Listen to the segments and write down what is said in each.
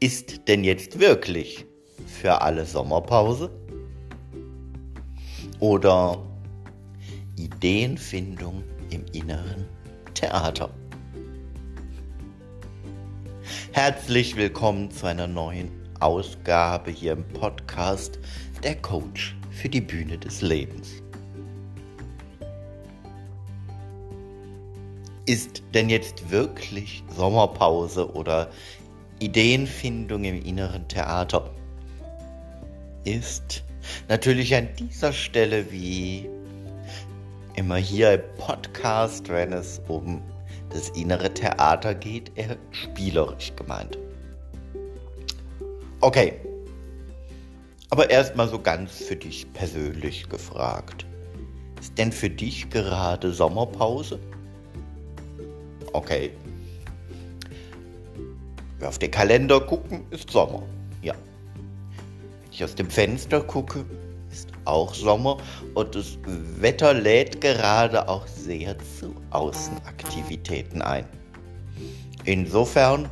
Ist denn jetzt wirklich für alle Sommerpause? Oder Ideenfindung im inneren Theater? Herzlich willkommen zu einer neuen Ausgabe hier im Podcast Der Coach für die Bühne des Lebens. Ist denn jetzt wirklich Sommerpause oder Ideenfindung im inneren Theater ist natürlich an dieser Stelle wie immer hier im Podcast, wenn es um das innere Theater geht, eher spielerisch gemeint. Okay, aber erstmal so ganz für dich persönlich gefragt. Ist denn für dich gerade Sommerpause? Okay, wir auf den Kalender gucken, ist Sommer. Ja. Wenn ich aus dem Fenster gucke, ist auch Sommer und das Wetter lädt gerade auch sehr zu Außenaktivitäten ein. Insofern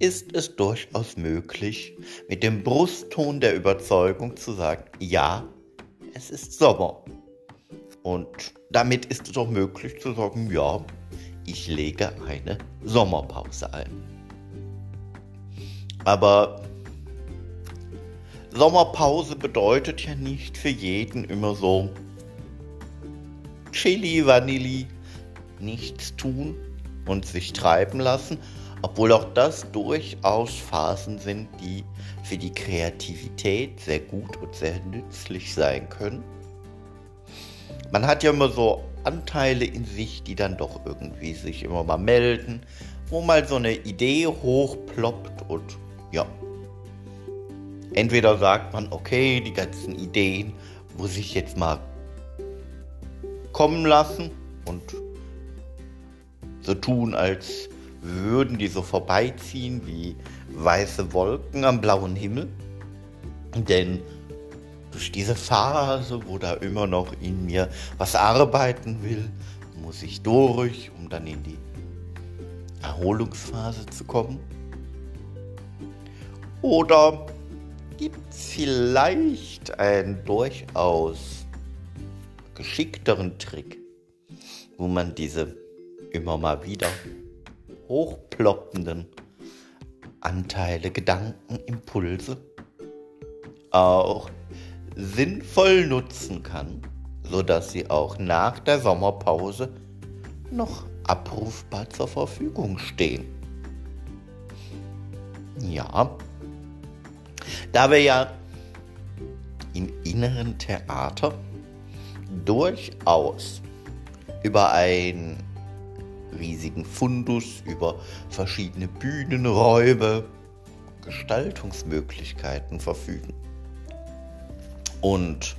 ist es durchaus möglich, mit dem Brustton der Überzeugung zu sagen, ja, es ist Sommer. Und damit ist es auch möglich zu sagen, ja, ich lege eine Sommerpause ein. Aber Sommerpause bedeutet ja nicht für jeden immer so Chili, Vanilli, nichts tun und sich treiben lassen, obwohl auch das durchaus Phasen sind, die für die Kreativität sehr gut und sehr nützlich sein können. Man hat ja immer so Anteile in sich, die dann doch irgendwie sich immer mal melden, wo mal so eine Idee hochploppt und ja. Entweder sagt man, okay, die ganzen Ideen muss ich jetzt mal kommen lassen und so tun, als würden die so vorbeiziehen wie weiße Wolken am blauen Himmel. Denn durch diese Phase, wo da immer noch in mir was arbeiten will, muss ich durch, um dann in die Erholungsphase zu kommen? Oder gibt es vielleicht einen durchaus geschickteren Trick, wo man diese immer mal wieder hochploppenden Anteile, Gedanken, Impulse auch sinnvoll nutzen kann, sodass sie auch nach der Sommerpause noch abrufbar zur Verfügung stehen. Ja, da wir ja im inneren Theater durchaus über einen riesigen Fundus, über verschiedene Bühnenräume, Gestaltungsmöglichkeiten verfügen und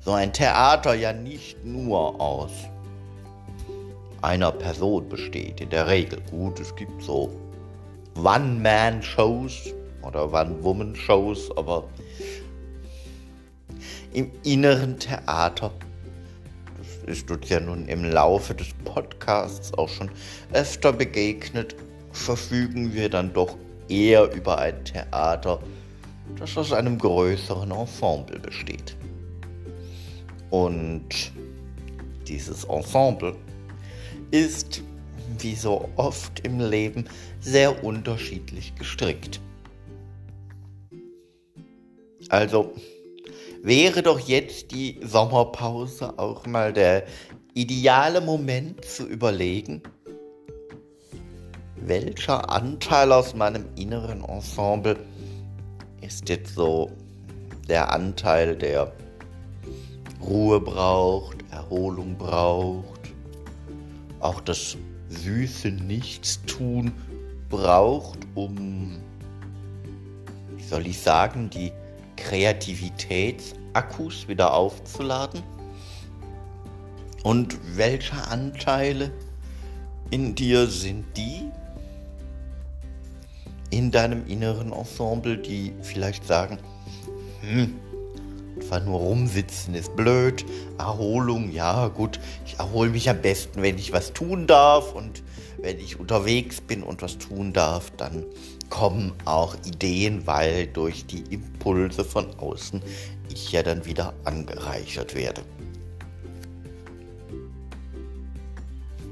so ein Theater ja nicht nur aus einer Person besteht, in der Regel. Gut, es gibt so One-Man-Shows oder One-Woman-Shows, aber im inneren Theater, das ist uns ja nun im Laufe des Podcasts auch schon öfter begegnet, verfügen wir dann doch eher über ein Theater, das aus einem größeren Ensemble besteht. Und dieses Ensemble ist, wie so oft im Leben, sehr unterschiedlich gestrickt. Also wäre doch jetzt die Sommerpause auch mal der ideale Moment zu überlegen, welcher Anteil aus meinem inneren Ensemble ist jetzt so der Anteil, der Ruhe braucht, Erholung braucht, auch das süße Nichtstun braucht, um, wie soll ich sagen, die Kreativitätsakkus wieder aufzuladen? Und welche Anteile in dir sind die, in deinem inneren Ensemble, die vielleicht sagen, hm, einfach nur rumsitzen ist blöd, Erholung, ja gut, ich erhole mich am besten, wenn ich was tun darf und wenn ich unterwegs bin und was tun darf, dann kommen auch Ideen, weil durch die Impulse von außen ich ja dann wieder angereichert werde.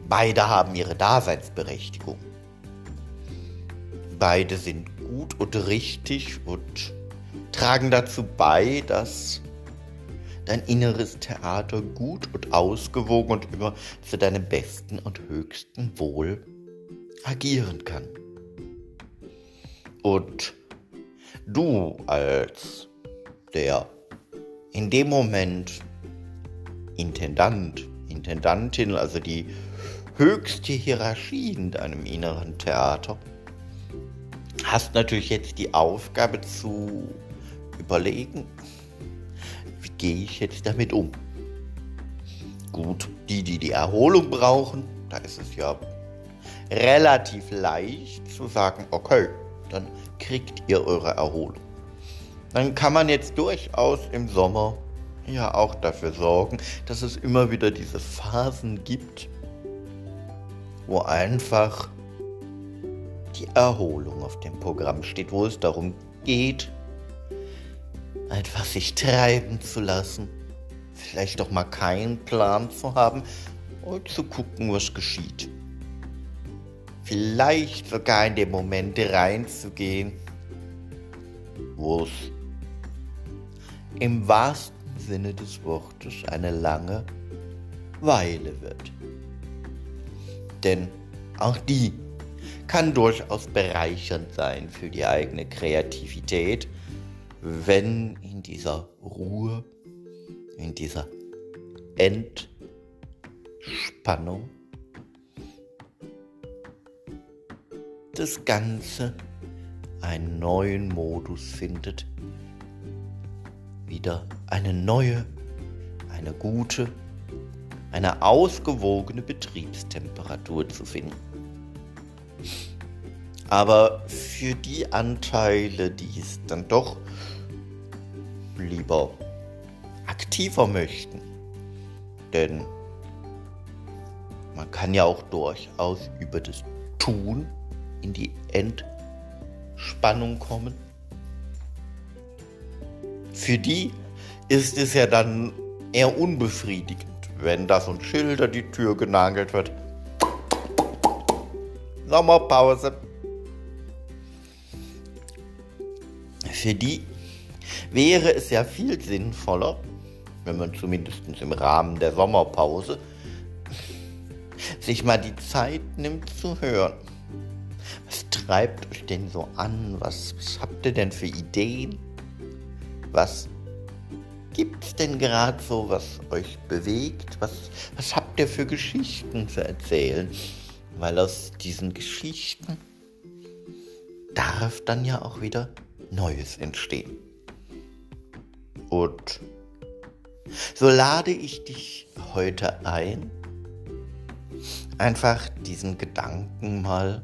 Beide haben ihre Daseinsberechtigung. Beide sind gut und richtig und tragen dazu bei, dass dein inneres Theater gut und ausgewogen und immer zu deinem besten und höchsten Wohl agieren kann. Und du als der in dem Moment Intendant, Intendantin, also die höchste Hierarchie in deinem inneren Theater, hast natürlich jetzt die Aufgabe zu überlegen, wie gehe ich jetzt damit um? Gut, die, die die Erholung brauchen, da ist es ja relativ leicht zu sagen, okay, dann kriegt ihr eure Erholung. Dann kann man jetzt durchaus im Sommer ja auch dafür sorgen, dass es immer wieder diese Phasen gibt, wo einfach Erholung auf dem Programm steht, wo es darum geht, einfach sich treiben zu lassen, vielleicht doch mal keinen Plan zu haben und zu gucken, was geschieht. Vielleicht sogar in den Moment reinzugehen, wo es im wahrsten Sinne des Wortes eine lange Weile wird. Denn auch die kann durchaus bereichernd sein für die eigene Kreativität, wenn in dieser Ruhe, in dieser Entspannung das Ganze einen neuen Modus findet, wieder eine neue, eine gute, eine ausgewogene Betriebstemperatur zu finden. Aber für die Anteile, die es dann doch lieber aktiver möchten, denn man kann ja auch durchaus über das Tun in die Entspannung kommen. Für die ist es ja dann eher unbefriedigend, wenn da so ein Schild an die Tür genagelt wird. Sommerpause. Für die wäre es ja viel sinnvoller, wenn man zumindest im Rahmen der Sommerpause sich mal die Zeit nimmt zu hören. Was treibt euch denn so an? Was, was habt ihr denn für Ideen? Was gibt es denn gerade so, was euch bewegt? Was, was habt ihr für Geschichten zu erzählen? Weil aus diesen Geschichten darf dann ja auch wieder Neues entstehen. Und so lade ich dich heute ein, einfach diesen Gedanken mal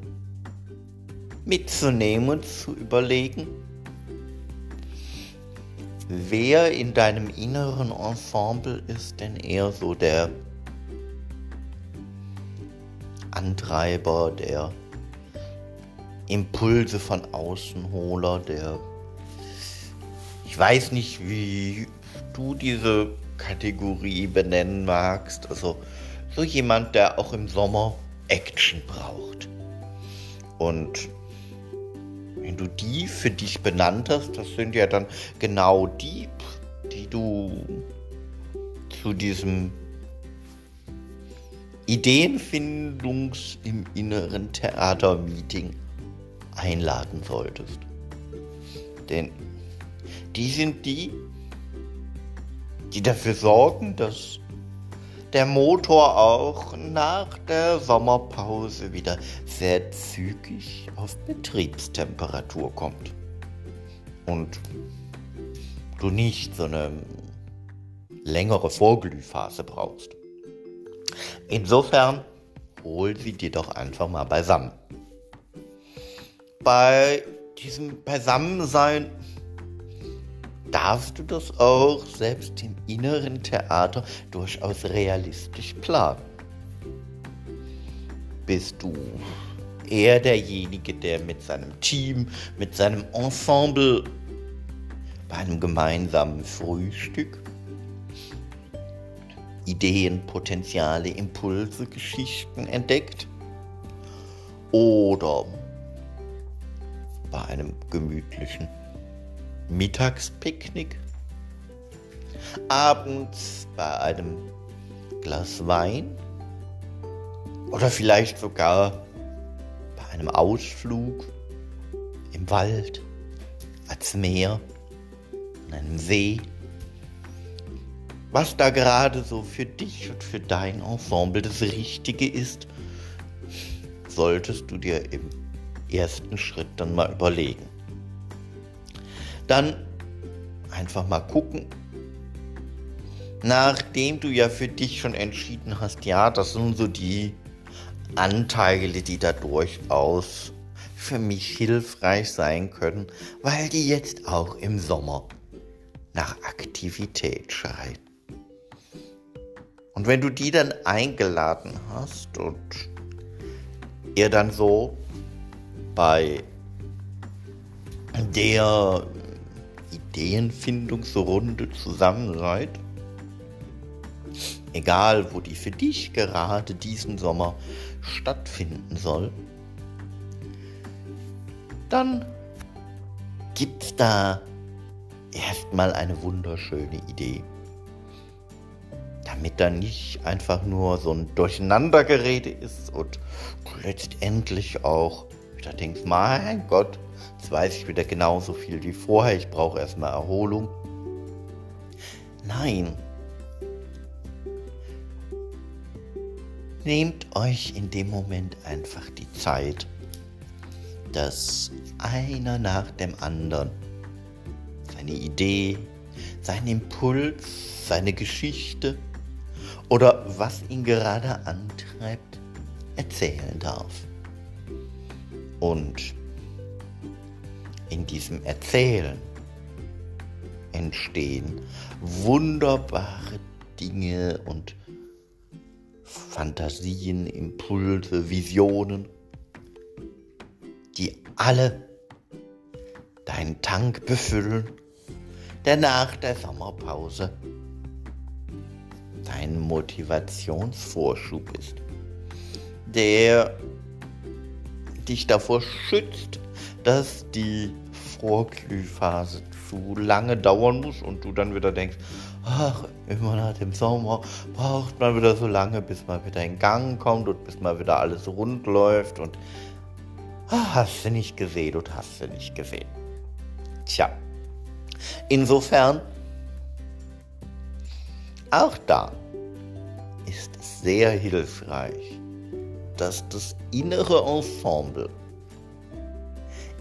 mitzunehmen und zu überlegen, wer in deinem inneren Ensemble ist denn eher so der Antreiber, der Impulse von Außenholer, der ich weiß nicht, wie du diese Kategorie benennen magst. Also so jemand, der auch im Sommer Action braucht. Und wenn du die für dich benannt hast, das sind ja dann genau die, die du zu diesem Ideenfindungs im inneren Theatermeeting einladen solltest. Denn die sind die, die dafür sorgen, dass der Motor auch nach der Sommerpause wieder sehr zügig auf Betriebstemperatur kommt. Und du nicht so eine längere Vorglühphase brauchst. Insofern hol sie dir doch einfach mal beisammen. Bei diesem Beisammensein darfst du das auch selbst im inneren Theater durchaus realistisch planen. Bist du er derjenige, der mit seinem Team, mit seinem Ensemble bei einem gemeinsamen Frühstück Ideen, Potenziale, Impulse, Geschichten entdeckt? Oder bei einem gemütlichen Mittagspicknick? Abends bei einem Glas Wein? Oder vielleicht sogar bei einem Ausflug im Wald, als Meer, an einem See? Was da gerade so für dich und für dein Ensemble das Richtige ist, solltest du dir im ersten Schritt dann mal überlegen. Dann einfach mal gucken, nachdem du ja für dich schon entschieden hast, ja, das sind so die Anteile, die da durchaus für mich hilfreich sein können, weil die jetzt auch im Sommer nach Aktivität schreien. Und wenn du die dann eingeladen hast und ihr dann so bei der Ideenfindungsrunde zusammen seid, egal wo die für dich gerade diesen Sommer stattfinden soll, dann gibt's da erstmal eine wunderschöne Idee. Damit da nicht einfach nur so ein Durcheinandergerede ist und letztendlich auch wieder denkst, mein Gott, jetzt weiß ich wieder genauso viel wie vorher, ich brauche erstmal Erholung. Nein. Nehmt euch in dem Moment einfach die Zeit, dass einer nach dem anderen seine Idee, seinen Impuls, seine Geschichte was ihn gerade antreibt, erzählen darf. Und in diesem Erzählen entstehen wunderbare Dinge und Fantasien, Impulse, Visionen, die alle deinen Tank befüllen, der nach der Sommerpause dein Motivationsvorschub ist der dich davor schützt, dass die Vorglühphase zu lange dauern muss und du dann wieder denkst, ach, immer nach dem Sommer braucht man wieder so lange, bis man wieder in Gang kommt und bis mal wieder alles rund läuft und ach, hast du nicht gesehen und hast du nicht gesehen. Tja, insofern, auch da sehr hilfreich, dass das innere Ensemble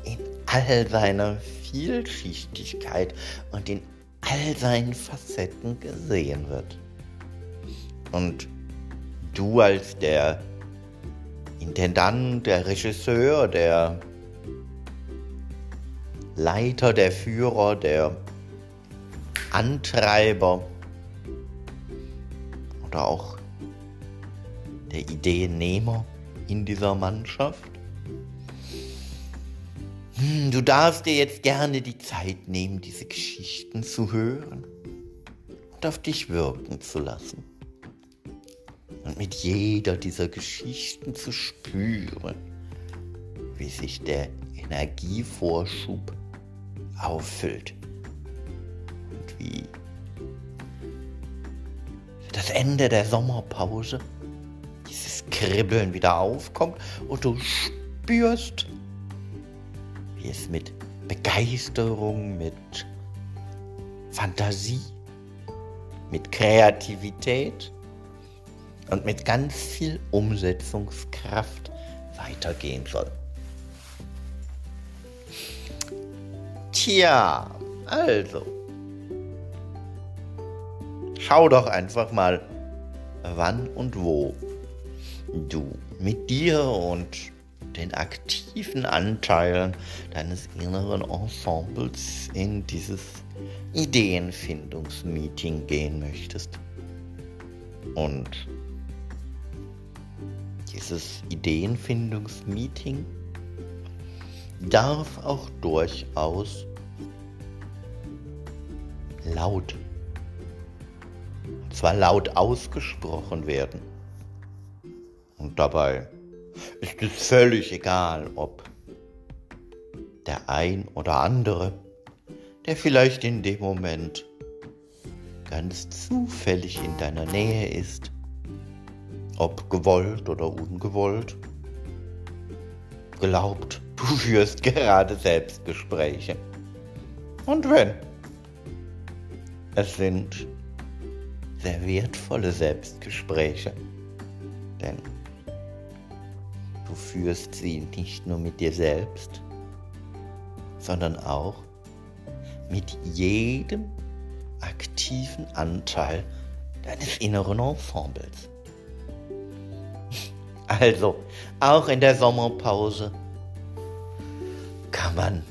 in all seiner Vielschichtigkeit und in all seinen Facetten gesehen wird. Und du als der Intendant, der Regisseur, der Leiter, der Führer, der Antreiber oder auch der Ideennehmer in dieser Mannschaft. Hm, du darfst dir jetzt gerne die Zeit nehmen, diese Geschichten zu hören und auf dich wirken zu lassen. Und mit jeder dieser Geschichten zu spüren, wie sich der Energievorschub auffüllt. Und wie das Ende der Sommerpause Kribbeln wieder aufkommt und du spürst, wie es mit Begeisterung, mit Fantasie, mit Kreativität und mit ganz viel Umsetzungskraft weitergehen soll. Tja, also. Schau doch einfach mal, wann und wo du mit dir und den aktiven Anteilen deines inneren Ensembles in dieses Ideenfindungsmeeting gehen möchtest. Und die dieses Ideenfindungsmeeting darf auch durchaus laut, und zwar laut ausgesprochen werden. Und dabei ist es völlig egal, ob der ein oder andere, der vielleicht in dem Moment ganz zufällig in deiner Nähe ist, ob gewollt oder ungewollt, glaubt, du führst gerade Selbstgespräche. Und wenn, es sind sehr wertvolle Selbstgespräche, denn du führst sie nicht nur mit dir selbst, sondern auch mit jedem aktiven Anteil deines inneren Ensembles. Also, auch in der Sommerpause kann man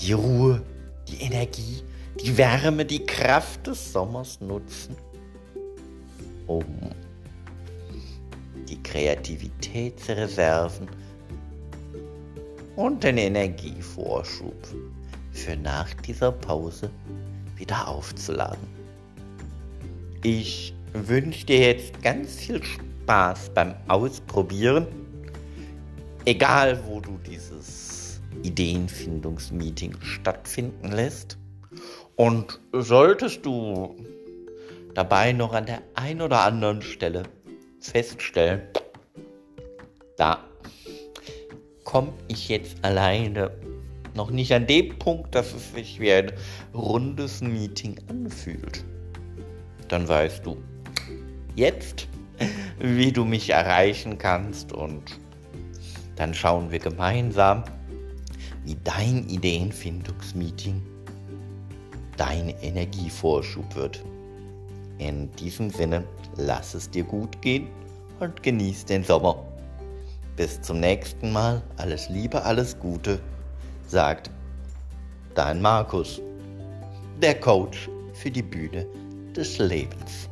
die Ruhe, die Energie, die Wärme, die Kraft des Sommers nutzen, um die Kreativitätsreserven und den Energievorschub für nach dieser Pause wieder aufzuladen. Ich wünsche dir jetzt ganz viel Spaß beim Ausprobieren, egal wo du dieses Ideenfindungsmeeting stattfinden lässt. Und solltest du dabei noch an der einen oder anderen Stelle feststellen, da komme ich jetzt alleine noch nicht an dem Punkt, dass es sich wie ein rundes Meeting anfühlt, dann weißt du jetzt, wie du mich erreichen kannst und dann schauen wir gemeinsam, wie dein Ideenfindungsmeeting dein Energievorschub wird. In diesem Sinne, lass es dir gut gehen und genieß den Sommer. Bis zum nächsten Mal, alles Liebe, alles Gute, sagt dein Markus, der Coach für die Bühne des Lebens.